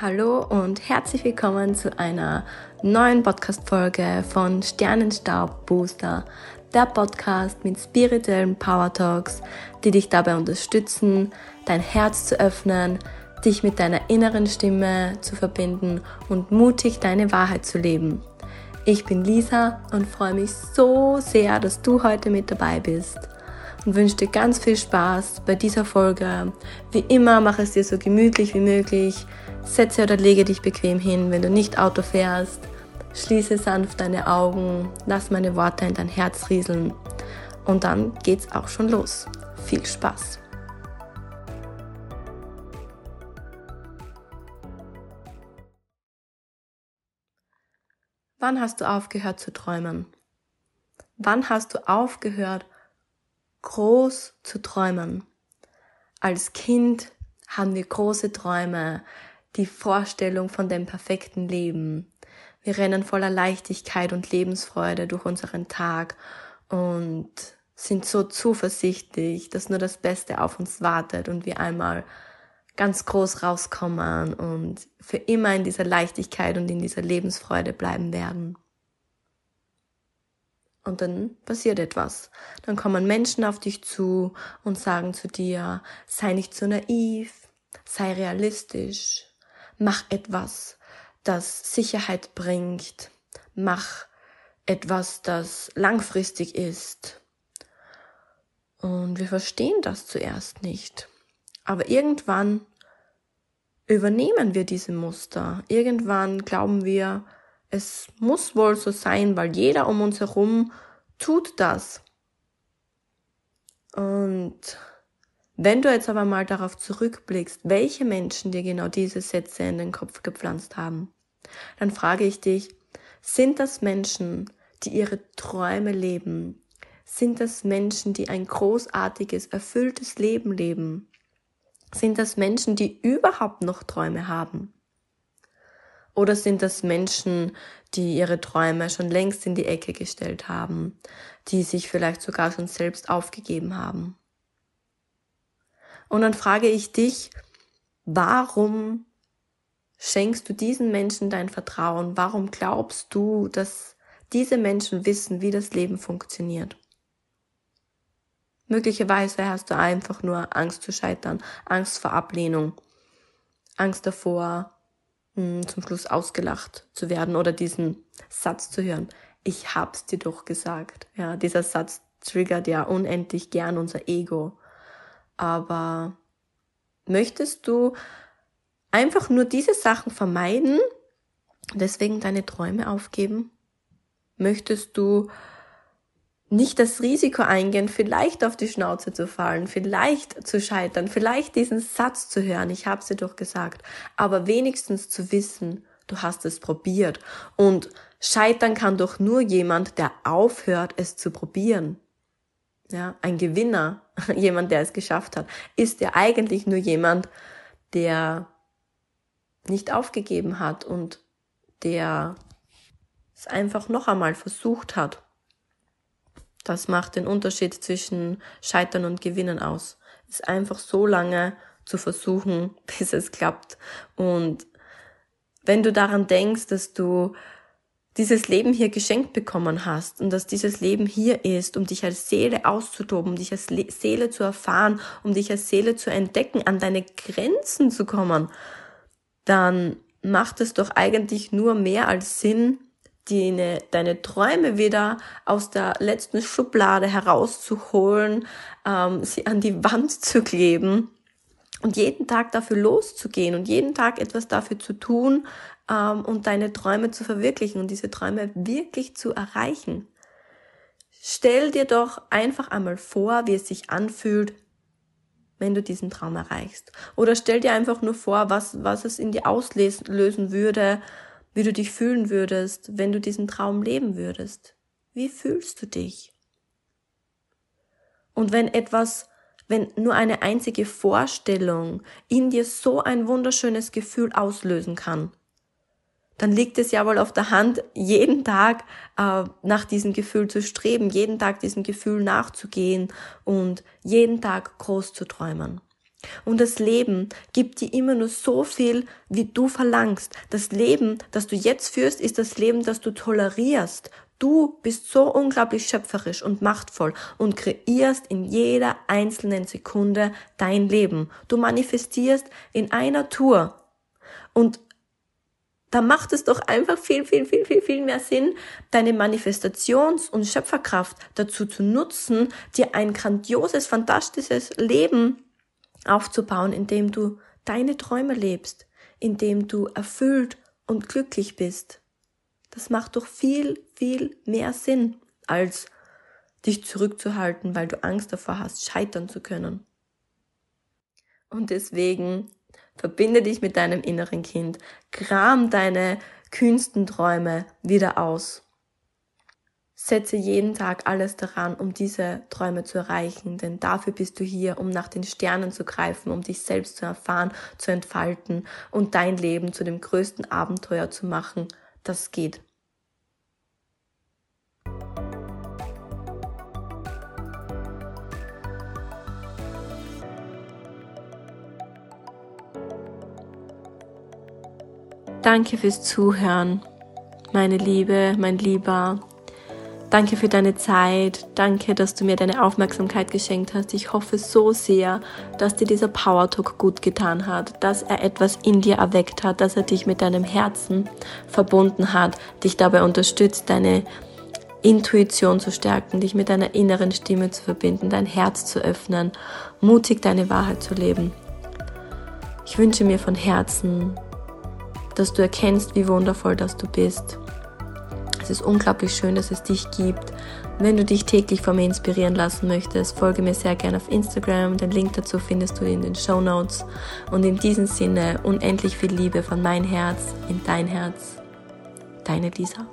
Hallo und herzlich willkommen zu einer neuen Podcast-Folge von Sternenstaub Booster, der Podcast mit spirituellen Power Talks, die dich dabei unterstützen, dein Herz zu öffnen, dich mit deiner inneren Stimme zu verbinden und mutig deine Wahrheit zu leben. Ich bin Lisa und freue mich so sehr, dass du heute mit dabei bist und wünsche dir ganz viel Spaß bei dieser Folge. Wie immer, mach es dir so gemütlich wie möglich. Setze oder lege dich bequem hin, wenn du nicht Auto fährst. Schließe sanft deine Augen, lass meine Worte in dein Herz rieseln und dann geht's auch schon los. Viel Spaß! Wann hast du aufgehört zu träumen? Wann hast du aufgehört, groß zu träumen? Als Kind haben wir große Träume, die Vorstellung von dem perfekten Leben. Wir rennen voller Leichtigkeit und Lebensfreude durch unseren Tag und sind so zuversichtlich, dass nur das Beste auf uns wartet und wir einmal ganz groß rauskommen und für immer in dieser Leichtigkeit und in dieser Lebensfreude bleiben werden. Und dann passiert etwas. Dann kommen Menschen auf dich zu und sagen zu dir, sei nicht so naiv, sei realistisch, mach etwas, das Sicherheit bringt, mach etwas, das langfristig ist. Und wir verstehen das zuerst nicht. Aber irgendwann übernehmen wir diese Muster. Irgendwann glauben wir, es muss wohl so sein, weil jeder um uns herum tut das. Und wenn du jetzt aber mal darauf zurückblickst, welche Menschen dir genau diese Sätze in den Kopf gepflanzt haben, dann frage ich dich, sind das Menschen, die ihre Träume leben? Sind das Menschen, die ein großartiges, erfülltes Leben leben? Sind das Menschen, die überhaupt noch Träume haben? Oder sind das Menschen, die ihre Träume schon längst in die Ecke gestellt haben, die sich vielleicht sogar schon selbst aufgegeben haben? Und dann frage ich dich, warum schenkst du diesen Menschen dein Vertrauen? Warum glaubst du, dass diese Menschen wissen, wie das Leben funktioniert? Möglicherweise hast du einfach nur Angst zu scheitern, Angst vor Ablehnung, Angst davor, hm, zum Schluss ausgelacht zu werden oder diesen Satz zu hören. Ich hab's dir doch gesagt. Ja, dieser Satz triggert ja unendlich gern unser Ego. Aber möchtest du einfach nur diese Sachen vermeiden, deswegen deine Träume aufgeben? Möchtest du nicht das Risiko eingehen, vielleicht auf die Schnauze zu fallen, vielleicht zu scheitern, vielleicht diesen Satz zu hören, ich habe sie doch gesagt, aber wenigstens zu wissen, du hast es probiert. Und scheitern kann doch nur jemand, der aufhört, es zu probieren. Ja, ein Gewinner, jemand, der es geschafft hat, ist ja eigentlich nur jemand, der nicht aufgegeben hat und der es einfach noch einmal versucht hat. Das macht den Unterschied zwischen Scheitern und Gewinnen aus. Es ist einfach so lange zu versuchen, bis es klappt. Und wenn du daran denkst, dass du dieses Leben hier geschenkt bekommen hast und dass dieses Leben hier ist, um dich als Seele auszutoben, um dich als Seele zu erfahren, um dich als Seele zu entdecken, an deine Grenzen zu kommen, dann macht es doch eigentlich nur mehr als Sinn, deine, deine Träume wieder aus der letzten Schublade herauszuholen, ähm, sie an die Wand zu kleben und jeden Tag dafür loszugehen und jeden Tag etwas dafür zu tun ähm, und deine Träume zu verwirklichen und diese Träume wirklich zu erreichen. Stell dir doch einfach einmal vor, wie es sich anfühlt, wenn du diesen Traum erreichst. Oder stell dir einfach nur vor, was, was es in dir auslösen würde, wie du dich fühlen würdest, wenn du diesen Traum leben würdest. Wie fühlst du dich? Und wenn etwas, wenn nur eine einzige Vorstellung in dir so ein wunderschönes Gefühl auslösen kann, dann liegt es ja wohl auf der Hand, jeden Tag äh, nach diesem Gefühl zu streben, jeden Tag diesem Gefühl nachzugehen und jeden Tag groß zu träumen. Und das Leben gibt dir immer nur so viel, wie du verlangst. Das Leben, das du jetzt führst, ist das Leben, das du tolerierst. Du bist so unglaublich schöpferisch und machtvoll und kreierst in jeder einzelnen Sekunde dein Leben. Du manifestierst in einer Tour. Und da macht es doch einfach viel, viel, viel, viel, viel mehr Sinn, deine Manifestations- und Schöpferkraft dazu zu nutzen, dir ein grandioses, fantastisches Leben aufzubauen, indem du deine Träume lebst, indem du erfüllt und glücklich bist. Das macht doch viel, viel mehr Sinn, als dich zurückzuhalten, weil du Angst davor hast, scheitern zu können. Und deswegen verbinde dich mit deinem inneren Kind, kram deine kühnsten Träume wieder aus. Setze jeden Tag alles daran, um diese Träume zu erreichen, denn dafür bist du hier, um nach den Sternen zu greifen, um dich selbst zu erfahren, zu entfalten und dein Leben zu dem größten Abenteuer zu machen, das geht. Danke fürs Zuhören, meine Liebe, mein Lieber. Danke für deine Zeit. Danke, dass du mir deine Aufmerksamkeit geschenkt hast. Ich hoffe so sehr, dass dir dieser Power Talk gut getan hat, dass er etwas in dir erweckt hat, dass er dich mit deinem Herzen verbunden hat, dich dabei unterstützt, deine Intuition zu stärken, dich mit deiner inneren Stimme zu verbinden, dein Herz zu öffnen, mutig deine Wahrheit zu leben. Ich wünsche mir von Herzen, dass du erkennst, wie wundervoll dass du bist. Es ist unglaublich schön, dass es dich gibt. Wenn du dich täglich von mir inspirieren lassen möchtest, folge mir sehr gerne auf Instagram. Den Link dazu findest du in den Show Notes. Und in diesem Sinne unendlich viel Liebe von mein Herz in dein Herz. Deine Lisa.